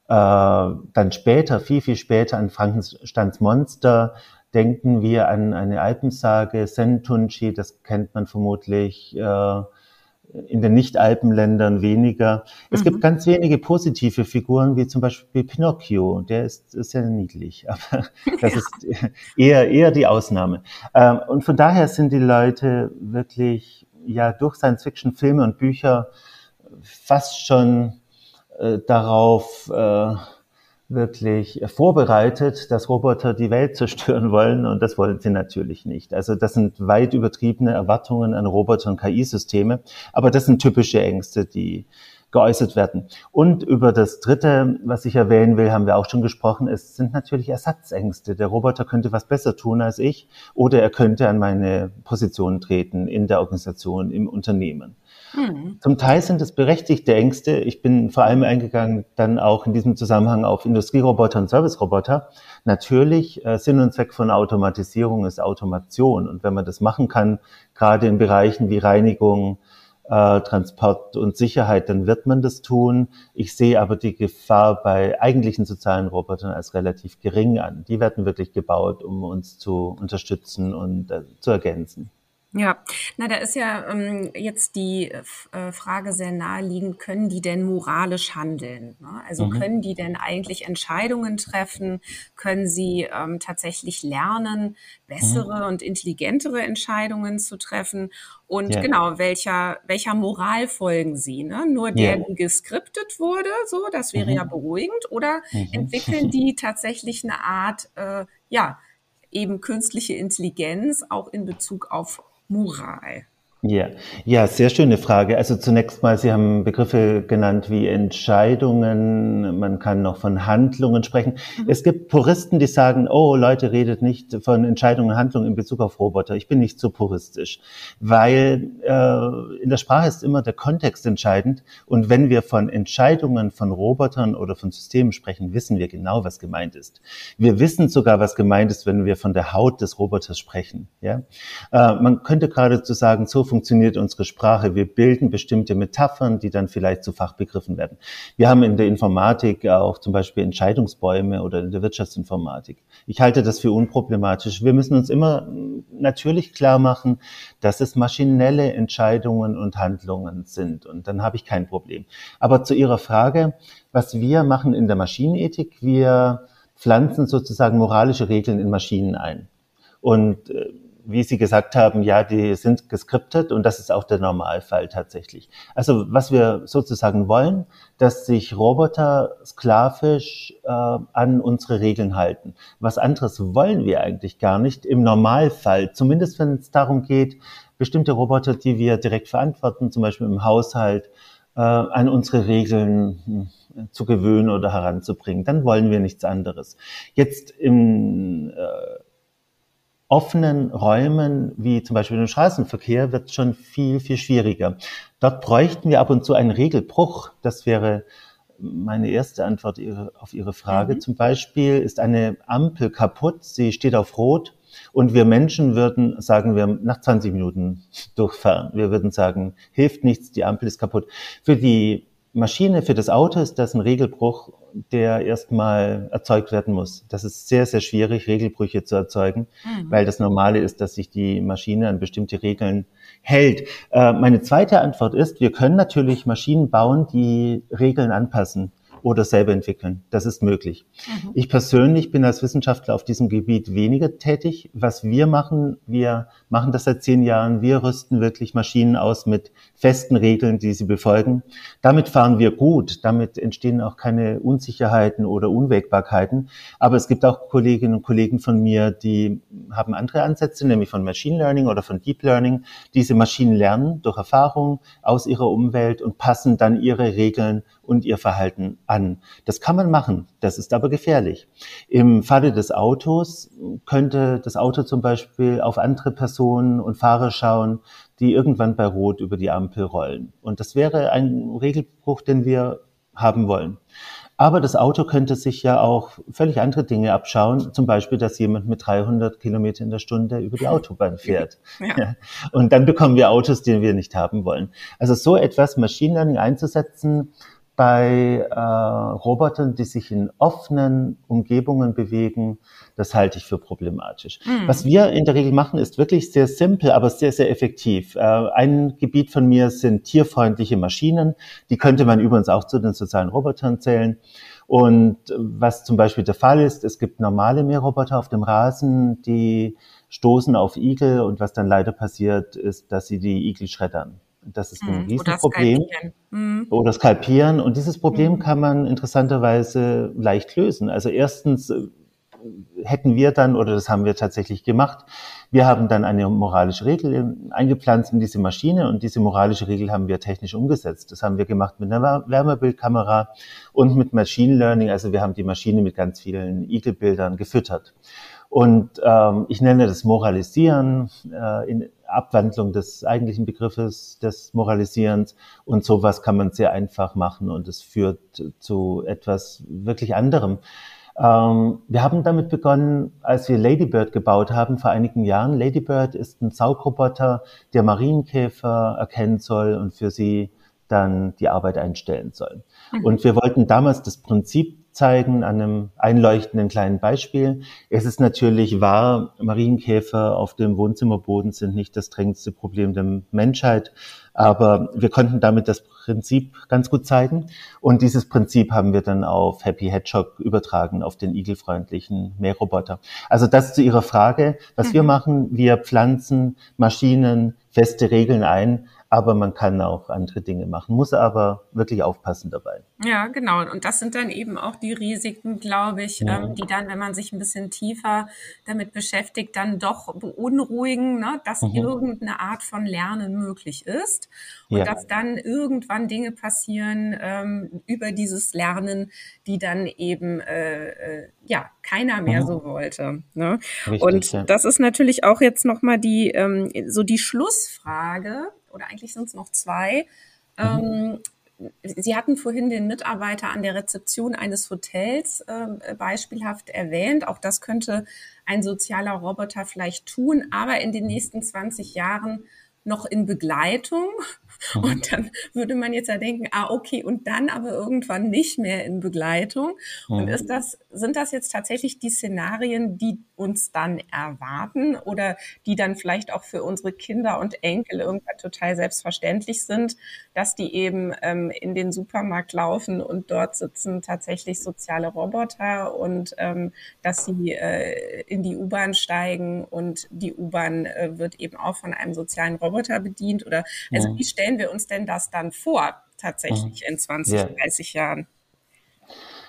äh, dann später, viel, viel später an Frankensteins Monster, denken wir an eine Alpensage, Sentunchi, das kennt man vermutlich, äh, in den Nicht-Alpenländern weniger. Es mhm. gibt ganz wenige positive Figuren, wie zum Beispiel Pinocchio. Der ist, sehr niedlich, aber das ja. ist eher, eher die Ausnahme. Ähm, und von daher sind die Leute wirklich, ja, durch Science-Fiction-Filme und Bücher fast schon äh, darauf, äh, wirklich vorbereitet, dass Roboter die Welt zerstören wollen und das wollen sie natürlich nicht. Also das sind weit übertriebene Erwartungen an Roboter und KI-Systeme, aber das sind typische Ängste, die geäußert werden. Und über das Dritte, was ich erwähnen will, haben wir auch schon gesprochen. Es sind natürlich Ersatzängste. Der Roboter könnte was besser tun als ich oder er könnte an meine Position treten in der Organisation, im Unternehmen. Mhm. Zum Teil sind es berechtigte Ängste. Ich bin vor allem eingegangen dann auch in diesem Zusammenhang auf Industrieroboter und Serviceroboter. Natürlich, äh, Sinn und Zweck von Automatisierung ist Automation. Und wenn man das machen kann, gerade in Bereichen wie Reinigung, äh, Transport und Sicherheit, dann wird man das tun. Ich sehe aber die Gefahr bei eigentlichen sozialen Robotern als relativ gering an. Die werden wirklich gebaut, um uns zu unterstützen und äh, zu ergänzen. Ja, na, da ist ja ähm, jetzt die äh, Frage sehr naheliegend, können die denn moralisch handeln? Ne? Also mhm. können die denn eigentlich Entscheidungen treffen? Können sie ähm, tatsächlich lernen, bessere mhm. und intelligentere Entscheidungen zu treffen? Und ja. genau, welcher, welcher Moral folgen sie? Ne? Nur der, ja. die geskriptet wurde, so, das wäre mhm. ja beruhigend, oder mhm. entwickeln die tatsächlich eine Art, äh, ja, eben künstliche Intelligenz auch in Bezug auf Moral? Ja, ja, sehr schöne Frage. Also zunächst mal, Sie haben Begriffe genannt wie Entscheidungen, man kann noch von Handlungen sprechen. Mhm. Es gibt Puristen, die sagen, oh Leute, redet nicht von Entscheidungen und Handlungen in Bezug auf Roboter. Ich bin nicht so puristisch, weil äh, in der Sprache ist immer der Kontext entscheidend. Und wenn wir von Entscheidungen von Robotern oder von Systemen sprechen, wissen wir genau, was gemeint ist. Wir wissen sogar, was gemeint ist, wenn wir von der Haut des Roboters sprechen. Ja? Äh, man könnte geradezu sagen, so funktioniert unsere Sprache. Wir bilden bestimmte Metaphern, die dann vielleicht zu Fachbegriffen werden. Wir haben in der Informatik auch zum Beispiel Entscheidungsbäume oder in der Wirtschaftsinformatik. Ich halte das für unproblematisch. Wir müssen uns immer natürlich klar machen, dass es maschinelle Entscheidungen und Handlungen sind. Und dann habe ich kein Problem. Aber zu Ihrer Frage, was wir machen in der Maschinenethik, wir pflanzen sozusagen moralische Regeln in Maschinen ein. Und äh, wie Sie gesagt haben, ja, die sind geskriptet und das ist auch der Normalfall tatsächlich. Also was wir sozusagen wollen, dass sich Roboter sklavisch äh, an unsere Regeln halten. Was anderes wollen wir eigentlich gar nicht im Normalfall, zumindest wenn es darum geht, bestimmte Roboter, die wir direkt verantworten, zum Beispiel im Haushalt, äh, an unsere Regeln hm, zu gewöhnen oder heranzubringen. Dann wollen wir nichts anderes. Jetzt im äh, offenen Räumen, wie zum Beispiel im Straßenverkehr, wird schon viel, viel schwieriger. Dort bräuchten wir ab und zu einen Regelbruch. Das wäre meine erste Antwort auf Ihre Frage. Mhm. Zum Beispiel ist eine Ampel kaputt, sie steht auf Rot und wir Menschen würden, sagen wir, nach 20 Minuten durchfahren. Wir würden sagen, hilft nichts, die Ampel ist kaputt. Für die Maschine, für das Auto ist das ein Regelbruch, der erstmal erzeugt werden muss. Das ist sehr, sehr schwierig, Regelbrüche zu erzeugen, mhm. weil das Normale ist, dass sich die Maschine an bestimmte Regeln hält. Äh, meine zweite Antwort ist, wir können natürlich Maschinen bauen, die Regeln anpassen oder selber entwickeln. Das ist möglich. Mhm. Ich persönlich bin als Wissenschaftler auf diesem Gebiet weniger tätig. Was wir machen, wir machen das seit zehn Jahren. Wir rüsten wirklich Maschinen aus mit festen Regeln, die sie befolgen. Damit fahren wir gut. Damit entstehen auch keine Unsicherheiten oder Unwägbarkeiten. Aber es gibt auch Kolleginnen und Kollegen von mir, die haben andere Ansätze, nämlich von Machine Learning oder von Deep Learning. Diese Maschinen lernen durch Erfahrung aus ihrer Umwelt und passen dann ihre Regeln und ihr Verhalten an. Das kann man machen, das ist aber gefährlich. Im Falle des Autos könnte das Auto zum Beispiel auf andere Personen und Fahrer schauen, die irgendwann bei Rot über die Ampel rollen. Und das wäre ein Regelbruch, den wir haben wollen. Aber das Auto könnte sich ja auch völlig andere Dinge abschauen, zum Beispiel, dass jemand mit 300 Kilometer in der Stunde über die Autobahn fährt. Ja. Und dann bekommen wir Autos, die wir nicht haben wollen. Also so etwas Machine Learning einzusetzen, bei äh, Robotern, die sich in offenen Umgebungen bewegen, das halte ich für problematisch. Mhm. Was wir in der Regel machen, ist wirklich sehr simpel, aber sehr, sehr effektiv. Äh, ein Gebiet von mir sind tierfreundliche Maschinen. Die könnte man übrigens auch zu den sozialen Robotern zählen. Und was zum Beispiel der Fall ist, es gibt normale Mähroboter auf dem Rasen, die stoßen auf Igel und was dann leider passiert, ist, dass sie die Igel schreddern. Das ist ein mhm. Riesenproblem. Oder skalpieren. Mhm. Oder skalpieren. Und dieses Problem mhm. kann man interessanterweise leicht lösen. Also erstens äh, hätten wir dann, oder das haben wir tatsächlich gemacht, wir haben dann eine moralische Regel eingepflanzt in diese Maschine und diese moralische Regel haben wir technisch umgesetzt. Das haben wir gemacht mit einer Wärmebildkamera und mit Machine Learning. Also wir haben die Maschine mit ganz vielen Igelbildern gefüttert. Und ähm, ich nenne das Moralisieren äh, in Abwandlung des eigentlichen Begriffes des Moralisierens. Und sowas kann man sehr einfach machen und es führt zu etwas wirklich anderem. Ähm, wir haben damit begonnen, als wir Ladybird gebaut haben vor einigen Jahren. Ladybird ist ein Saugroboter, der Marienkäfer erkennen soll und für sie dann die Arbeit einstellen soll. Mhm. Und wir wollten damals das Prinzip zeigen an einem einleuchtenden kleinen Beispiel. Es ist natürlich wahr, Marienkäfer auf dem Wohnzimmerboden sind nicht das drängendste Problem der Menschheit, aber wir konnten damit das Prinzip ganz gut zeigen. Und dieses Prinzip haben wir dann auf Happy Hedgehog übertragen, auf den igelfreundlichen Mähroboter. Also das zu Ihrer Frage. Was mhm. wir machen, wir pflanzen Maschinen feste Regeln ein, aber man kann auch andere Dinge machen, muss aber wirklich aufpassen dabei. Ja, genau. Und das sind dann eben auch die Risiken, glaube ich, ja. ähm, die dann, wenn man sich ein bisschen tiefer damit beschäftigt, dann doch beunruhigen, ne, dass mhm. irgendeine Art von Lernen möglich ist und ja. dass dann irgendwann Dinge passieren ähm, über dieses Lernen, die dann eben äh, äh, ja keiner mehr mhm. so wollte. Ne? Richtig, und das ist natürlich auch jetzt nochmal die ähm, so die Schlussfrage oder eigentlich sind es noch zwei. Mhm. Ähm, Sie hatten vorhin den Mitarbeiter an der Rezeption eines Hotels äh, beispielhaft erwähnt. Auch das könnte ein sozialer Roboter vielleicht tun, aber in den nächsten 20 Jahren noch in Begleitung Mhm. Und dann würde man jetzt ja denken, ah, okay, und dann aber irgendwann nicht mehr in Begleitung. Mhm. Und ist das, sind das jetzt tatsächlich die Szenarien, die uns dann erwarten oder die dann vielleicht auch für unsere Kinder und Enkel irgendwann total selbstverständlich sind, dass die eben ähm, in den Supermarkt laufen und dort sitzen tatsächlich soziale Roboter und ähm, dass sie äh, in die U-Bahn steigen und die U-Bahn äh, wird eben auch von einem sozialen Roboter bedient oder also mhm. wie stellen wir uns denn das dann vor, tatsächlich in 20, ja. 30 Jahren?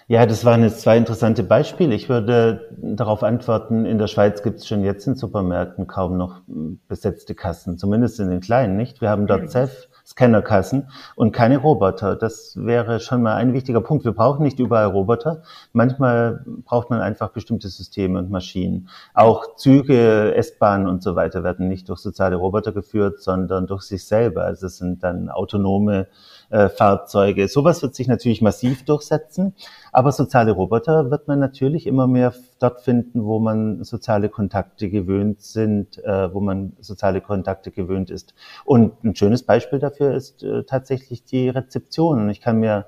Ja, das waren jetzt zwei interessante Beispiele. Ich würde darauf antworten, in der Schweiz gibt es schon jetzt in Supermärkten kaum noch besetzte Kassen, zumindest in den kleinen nicht. Wir haben dort mhm. Self Scannerkassen und keine Roboter. Das wäre schon mal ein wichtiger Punkt. Wir brauchen nicht überall Roboter. Manchmal braucht man einfach bestimmte Systeme und Maschinen. Auch Züge, S-Bahnen und so weiter werden nicht durch soziale Roboter geführt, sondern durch sich selber. Also es sind dann autonome äh, Fahrzeuge. Sowas wird sich natürlich massiv durchsetzen, aber soziale Roboter wird man natürlich immer mehr dort finden, wo man soziale Kontakte gewöhnt sind, äh, wo man soziale Kontakte gewöhnt ist. Und ein schönes Beispiel dafür ist äh, tatsächlich die Rezeption. Ich kann mir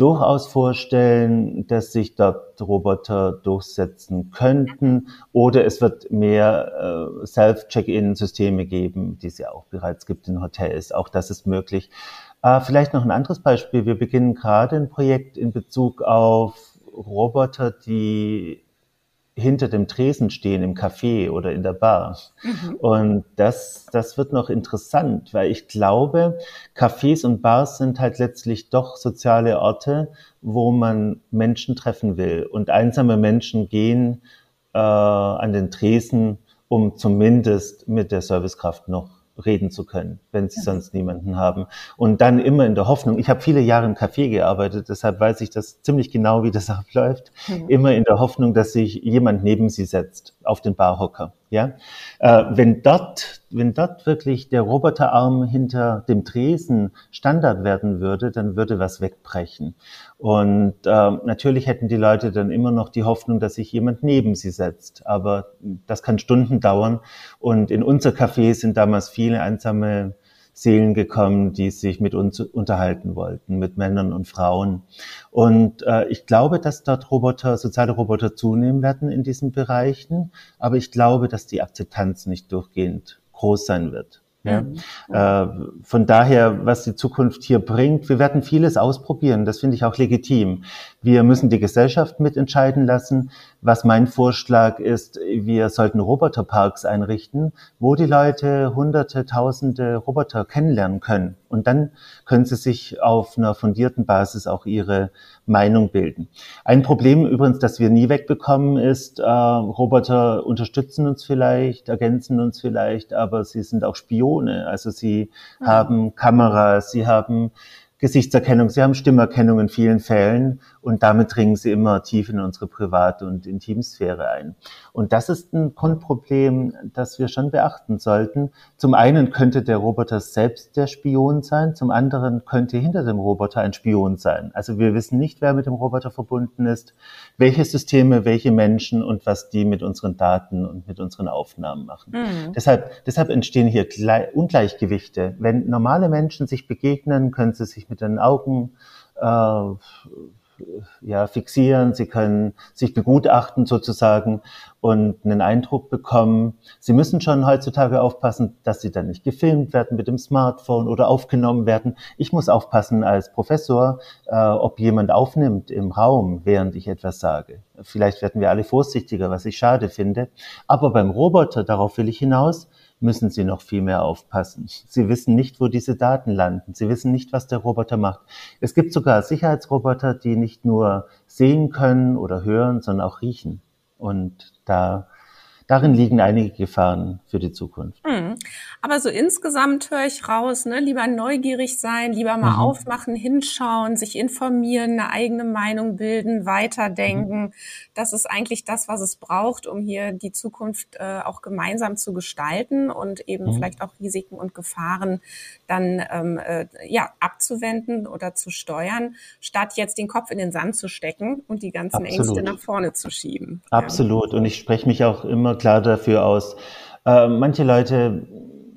durchaus vorstellen, dass sich dort Roboter durchsetzen könnten oder es wird mehr äh, Self-Check-In-Systeme geben, die es ja auch bereits gibt in Hotels. Auch das ist möglich. Äh, vielleicht noch ein anderes Beispiel. Wir beginnen gerade ein Projekt in Bezug auf Roboter, die hinter dem Tresen stehen im Café oder in der Bar. Mhm. Und das, das wird noch interessant, weil ich glaube, Cafés und Bars sind halt letztlich doch soziale Orte, wo man Menschen treffen will. Und einsame Menschen gehen äh, an den Tresen, um zumindest mit der Servicekraft noch reden zu können, wenn sie sonst niemanden haben. Und dann immer in der Hoffnung, ich habe viele Jahre im Café gearbeitet, deshalb weiß ich das ziemlich genau, wie das abläuft, mhm. immer in der Hoffnung, dass sich jemand neben sie setzt, auf den Barhocker. Ja, äh, wenn dort, wenn dort wirklich der Roboterarm hinter dem Tresen Standard werden würde, dann würde was wegbrechen. Und äh, natürlich hätten die Leute dann immer noch die Hoffnung, dass sich jemand neben sie setzt. Aber das kann Stunden dauern. Und in unser Café sind damals viele einsame Seelen gekommen, die sich mit uns unterhalten wollten, mit Männern und Frauen. Und äh, ich glaube, dass dort Roboter, soziale Roboter zunehmen werden in diesen Bereichen, aber ich glaube, dass die Akzeptanz nicht durchgehend groß sein wird. Ja? Mhm. Äh, von daher, was die Zukunft hier bringt, wir werden vieles ausprobieren. Das finde ich auch legitim. Wir müssen die Gesellschaft mitentscheiden lassen. Was mein Vorschlag ist, wir sollten Roboterparks einrichten, wo die Leute hunderte, tausende Roboter kennenlernen können. Und dann können sie sich auf einer fundierten Basis auch ihre Meinung bilden. Ein Problem übrigens, das wir nie wegbekommen, ist, äh, Roboter unterstützen uns vielleicht, ergänzen uns vielleicht, aber sie sind auch Spione. Also sie mhm. haben Kameras, sie haben Gesichtserkennung, sie haben Stimmerkennung in vielen Fällen und damit dringen sie immer tief in unsere private und Intimsphäre ein. Und das ist ein Grundproblem, das wir schon beachten sollten. Zum einen könnte der Roboter selbst der Spion sein, zum anderen könnte hinter dem Roboter ein Spion sein. Also wir wissen nicht, wer mit dem Roboter verbunden ist, welche Systeme, welche Menschen und was die mit unseren Daten und mit unseren Aufnahmen machen. Mhm. Deshalb, deshalb entstehen hier Ungleichgewichte. Wenn normale Menschen sich begegnen, können sie sich mit den Augen äh, ja, fixieren, sie können sich begutachten sozusagen und einen Eindruck bekommen. Sie müssen schon heutzutage aufpassen, dass sie dann nicht gefilmt werden mit dem Smartphone oder aufgenommen werden. Ich muss aufpassen als Professor, äh, ob jemand aufnimmt im Raum, während ich etwas sage. Vielleicht werden wir alle vorsichtiger, was ich schade finde. Aber beim Roboter, darauf will ich hinaus, müssen sie noch viel mehr aufpassen. Sie wissen nicht, wo diese Daten landen. Sie wissen nicht, was der Roboter macht. Es gibt sogar Sicherheitsroboter, die nicht nur sehen können oder hören, sondern auch riechen. Und da darin liegen einige Gefahren für die Zukunft. Mhm. Aber so insgesamt höre ich raus, ne? lieber neugierig sein, lieber mal mhm. aufmachen, hinschauen, sich informieren, eine eigene Meinung bilden, weiterdenken. Mhm. Das ist eigentlich das, was es braucht, um hier die Zukunft äh, auch gemeinsam zu gestalten und eben mhm. vielleicht auch Risiken und Gefahren dann ähm, äh, ja abzuwenden oder zu steuern, statt jetzt den Kopf in den Sand zu stecken und die ganzen Absolut. Ängste nach vorne zu schieben. Absolut. Ja. Und ich spreche mich auch immer klar dafür aus. Äh, manche Leute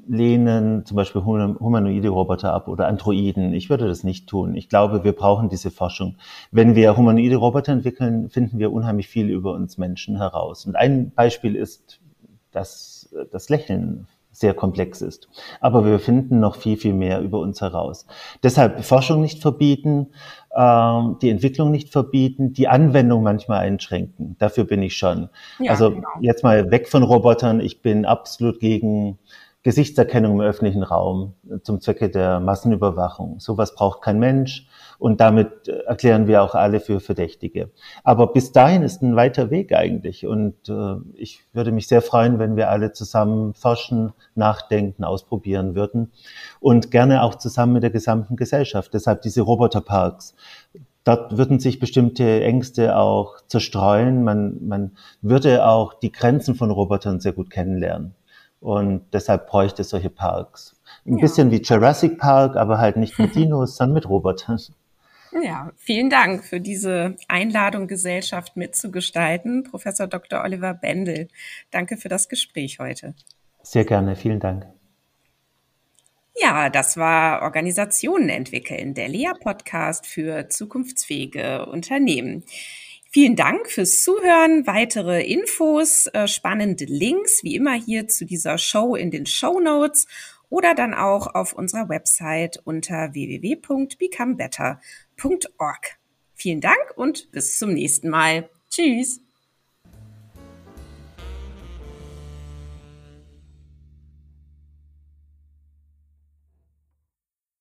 lehnen zum Beispiel humanoide Roboter ab oder Androiden. Ich würde das nicht tun. Ich glaube, wir brauchen diese Forschung. Wenn wir humanoide Roboter entwickeln, finden wir unheimlich viel über uns Menschen heraus. Und ein Beispiel ist dass das Lächeln sehr komplex ist. Aber wir finden noch viel, viel mehr über uns heraus. Deshalb Forschung nicht verbieten, ähm, die Entwicklung nicht verbieten, die Anwendung manchmal einschränken. Dafür bin ich schon. Ja, also genau. jetzt mal weg von Robotern. Ich bin absolut gegen Gesichtserkennung im öffentlichen Raum zum Zwecke der Massenüberwachung. Sowas braucht kein Mensch und damit äh, erklären wir auch alle für Verdächtige. Aber bis dahin ist ein weiter Weg eigentlich und äh, ich würde mich sehr freuen, wenn wir alle zusammen forschen, nachdenken, ausprobieren würden und gerne auch zusammen mit der gesamten Gesellschaft. Deshalb diese Roboterparks. Dort würden sich bestimmte Ängste auch zerstreuen. Man, man würde auch die Grenzen von Robotern sehr gut kennenlernen. Und deshalb bräuchte es solche Parks. Ein ja. bisschen wie Jurassic Park, aber halt nicht mit Dinos, sondern mit Robotern. Ja, vielen Dank für diese Einladung, Gesellschaft mitzugestalten, Professor Dr. Oliver Bendel. Danke für das Gespräch heute. Sehr gerne, vielen Dank. Ja, das war Organisationen entwickeln, der Lea-Podcast für zukunftsfähige Unternehmen. Vielen Dank fürs Zuhören. Weitere Infos, äh, spannende Links, wie immer hier zu dieser Show in den Show Notes oder dann auch auf unserer Website unter www.becomebetter.org. Vielen Dank und bis zum nächsten Mal. Tschüss.